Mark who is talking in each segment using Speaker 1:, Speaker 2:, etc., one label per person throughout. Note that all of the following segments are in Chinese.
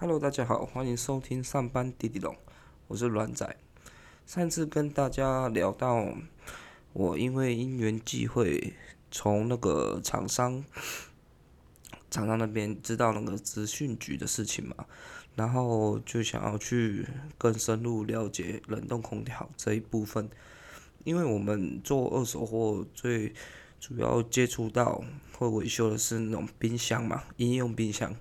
Speaker 1: Hello，大家好，欢迎收听上班滴滴龙，我是软仔。上次跟大家聊到，我因为因缘际会，从那个厂商厂商那边知道那个资讯局的事情嘛，然后就想要去更深入了解冷冻空调这一部分，因为我们做二手货最主要接触到会维修的是那种冰箱嘛，应用冰箱。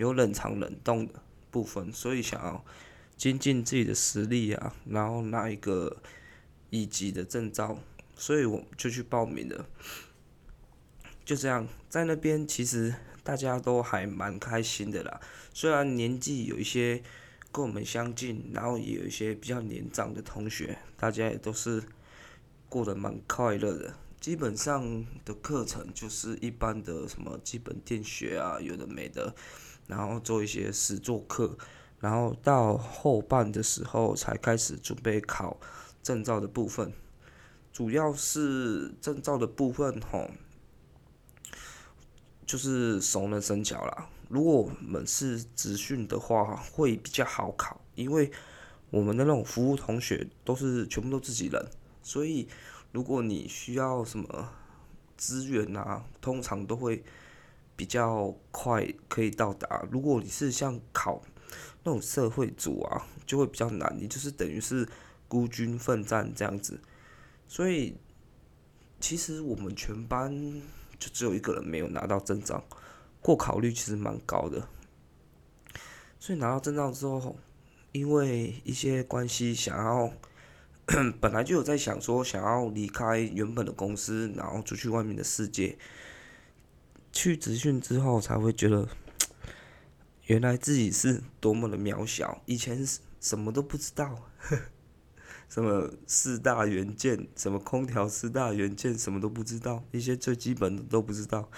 Speaker 1: 有冷藏冷冻的部分，所以想要精进自己的实力啊，然后拿一个一级的证照，所以我就去报名了。就这样，在那边其实大家都还蛮开心的啦。虽然年纪有一些跟我们相近，然后也有一些比较年长的同学，大家也都是过得蛮快乐的。基本上的课程就是一般的什么基本电学啊，有的没的。然后做一些实作课，然后到后半的时候才开始准备考证照的部分，主要是证照的部分吼，就是熟能生巧啦。如果我们是职训的话，会比较好考，因为我们的那种服务同学都是全部都自己人，所以如果你需要什么资源啊，通常都会。比较快可以到达。如果你是像考那种社会组啊，就会比较难。你就是等于是孤军奋战这样子。所以其实我们全班就只有一个人没有拿到证照，过考率其实蛮高的。所以拿到证照之后，因为一些关系，想要 本来就有在想说想要离开原本的公司，然后出去外面的世界。去职训之后，才会觉得，原来自己是多么的渺小。以前什么都不知道，什么四大元件，什么空调四大元件，什么都不知道，一些最基本的都不知道。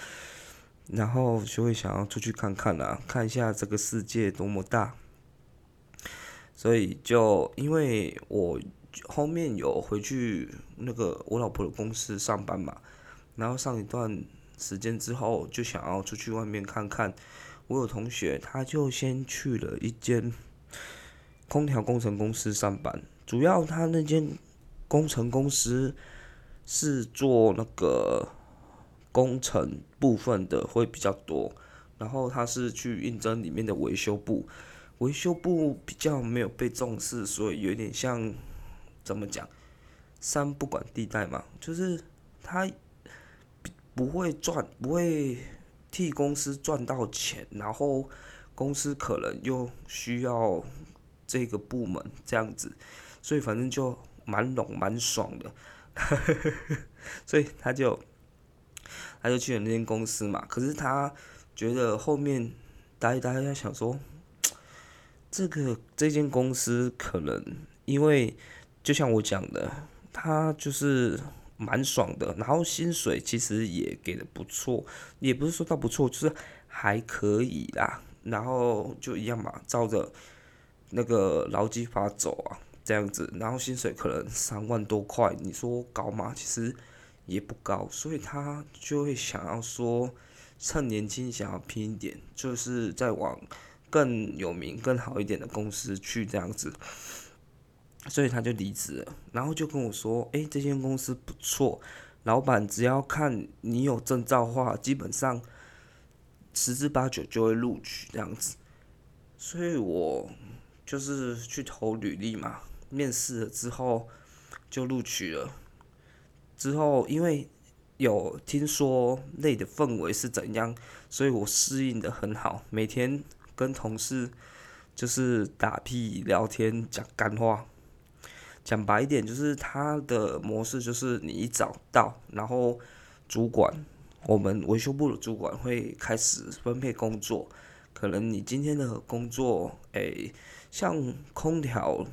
Speaker 1: 然后就会想要出去看看啊，看一下这个世界多么大。所以就因为我后面有回去那个我老婆的公司上班嘛，然后上一段。时间之后就想要出去外面看看，我有同学他就先去了一间空调工程公司上班，主要他那间工程公司是做那个工程部分的会比较多，然后他是去应征里面的维修部，维修部比较没有被重视，所以有点像怎么讲，三不管地带嘛，就是他。不会赚，不会替公司赚到钱，然后公司可能又需要这个部门这样子，所以反正就蛮拢蛮爽的，所以他就他就去了那间公司嘛。可是他觉得后面待待，他想说，这个这间公司可能因为就像我讲的，他就是。蛮爽的，然后薪水其实也给的不错，也不是说到不错，就是还可以啦。然后就一样嘛，照着那个劳基法走啊，这样子。然后薪水可能三万多块，你说高吗？其实也不高，所以他就会想要说，趁年轻想要拼一点，就是再往更有名、更好一点的公司去这样子。所以他就离职了，然后就跟我说：“哎，这间公司不错，老板只要看你有证照话，基本上十之八九就会录取这样子。”所以我就是去投履历嘛，面试了之后就录取了。之后因为有听说内的氛围是怎样，所以我适应的很好，每天跟同事就是打屁聊天讲干话。讲白一点，就是他的模式就是你一早到，然后主管，我们维修部的主管会开始分配工作。可能你今天的工作，诶，像空调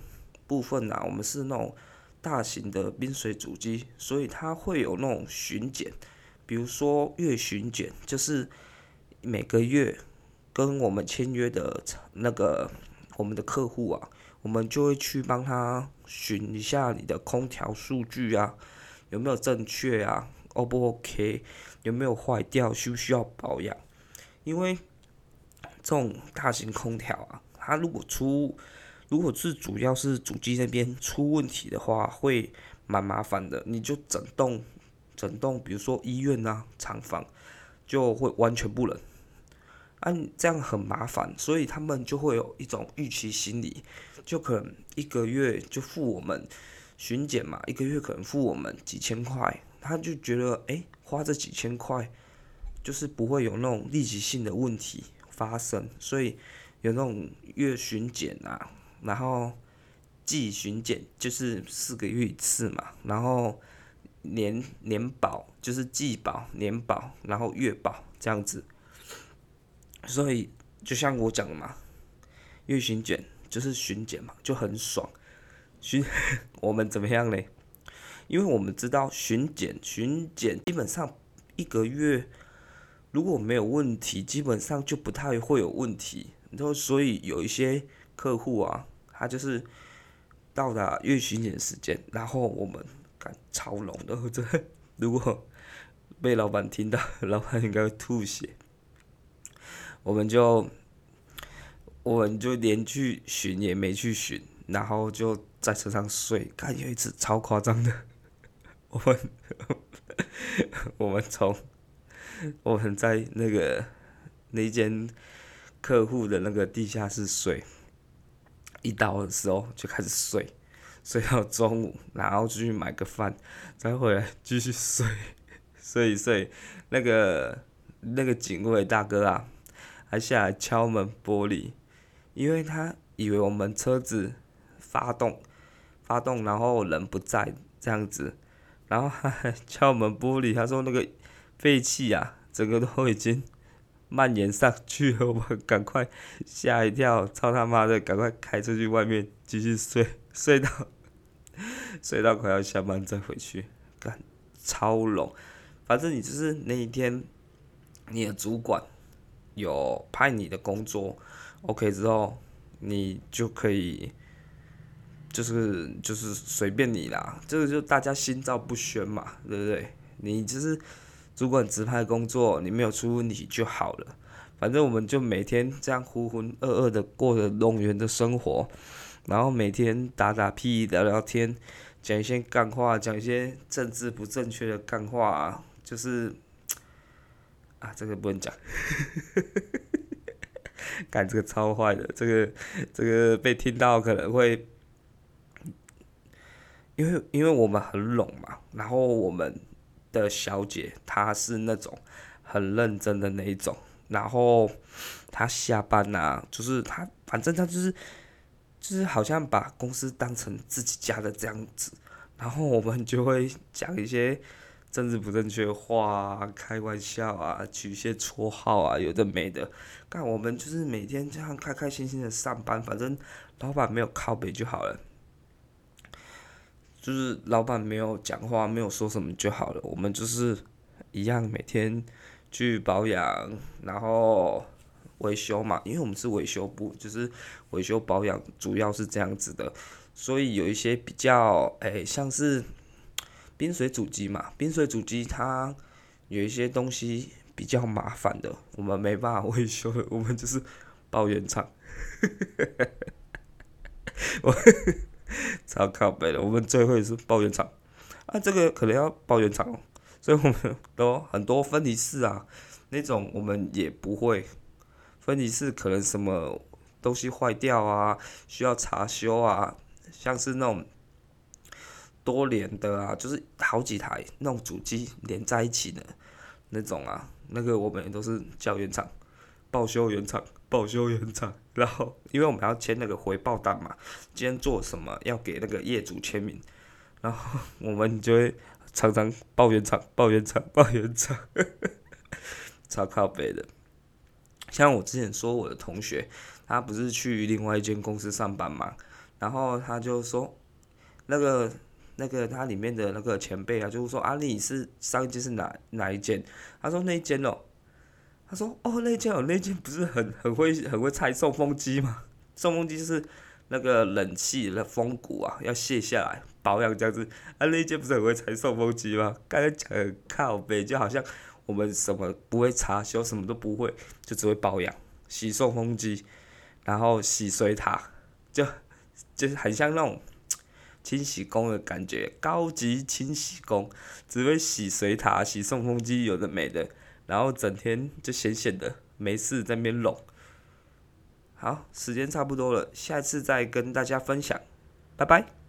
Speaker 1: 部分啊，我们是那种大型的冰水主机，所以它会有那种巡检，比如说月巡检，就是每个月跟我们签约的那个我们的客户啊。我们就会去帮他寻一下你的空调数据啊，有没有正确啊？O 不 OK？有没有坏掉？需不需要保养？因为这种大型空调啊，它如果出，如果是主要是主机那边出问题的话，会蛮麻烦的。你就整栋，整栋，比如说医院啊、厂房，就会完全不冷。按这样很麻烦，所以他们就会有一种预期心理，就可能一个月就付我们巡检嘛，一个月可能付我们几千块，他就觉得哎，花这几千块就是不会有那种立即性的问题发生，所以有那种月巡检啊，然后季巡检就是四个月一次嘛，然后年年保就是季保、年保，然后月保这样子。所以，就像我讲的嘛，月巡检就是巡检嘛，就很爽。巡 我们怎么样嘞？因为我们知道巡检，巡检基本上一个月如果没有问题，基本上就不太会有问题。然后，所以有一些客户啊，他就是到达月巡检时间，然后我们赶超龙的，这如果被老板听到，老板应该会吐血。我们就，我们就连去巡也没去巡，然后就在车上睡。看有一次超夸张的，我们 我们从我们在那个那间客户的那个地下室睡，一到的时候就开始睡，睡到中午，然后出去买个饭，再回来继续睡，睡一睡。那个那个警卫大哥啊。还下来敲门玻璃，因为他以为我们车子发动，发动然后人不在这样子，然后还敲门玻璃，他说那个废气啊，整个都已经蔓延上去了，我赶快吓一跳，操他妈的，赶快开出去外面继续睡，睡到睡到快要下班再回去，干超冷，反正你就是那一天你的主管。有派你的工作，OK 之后，你就可以，就是就是随便你啦，这个就大家心照不宣嘛，对不对？你就是主管直派工作，你没有出问题就好了。反正我们就每天这样浑浑噩噩的过着龙园的生活，然后每天打打屁聊聊天，讲一些干话，讲一些政治不正确的干话，就是。啊，这个不能讲，干这个超坏的，这个这个被听到可能会，因为因为我们很拢嘛，然后我们的小姐她是那种很认真的那一种，然后她下班呐，就是她反正她就是就是好像把公司当成自己家的这样子，然后我们就会讲一些。政治不正确话，开玩笑啊，取一些绰号啊，有的没的。干我们就是每天这样开开心心的上班，反正老板没有靠背就好了。就是老板没有讲话，没有说什么就好了。我们就是一样每天去保养，然后维修嘛，因为我们是维修部，就是维修保养主要是这样子的。所以有一些比较诶，像是。冰水主机嘛，冰水主机它有一些东西比较麻烦的，我们没办法维修的，我们就是报原厂。我 超靠背的，我们最会是报原厂啊，这个可能要报原厂，所以我们都很多分离式啊，那种我们也不会，分离式可能什么东西坏掉啊，需要查修啊，像是那种。多连的啊，就是好几台那种主机连在一起的，那种啊，那个我们都是叫原厂报修原厂报修原厂，然后因为我们要签那个回报单嘛，今天做什么要给那个业主签名，然后我们就会常常报原厂报原厂 报原厂，超靠背的。像我之前说我的同学，他不是去另外一间公司上班嘛，然后他就说那个。那个他里面的那个前辈啊，就是说啊，你是上一间是哪哪一间？他说那一间哦，他说哦那间哦那间不是很很会很会拆送风机吗？送风机就是那个冷气的风骨啊，要卸下来保养这样子。啊那间不是很会拆送风机吗？刚才讲靠背，就好像我们什么不会查修，什么都不会，就只会保养，洗送风机，然后洗水塔，就就是很像那种清洗工的感觉，高级清洗工，只会洗水塔、洗送风机，有的没的，然后整天就闲闲的，没事在那边弄。好，时间差不多了，下次再跟大家分享，拜拜。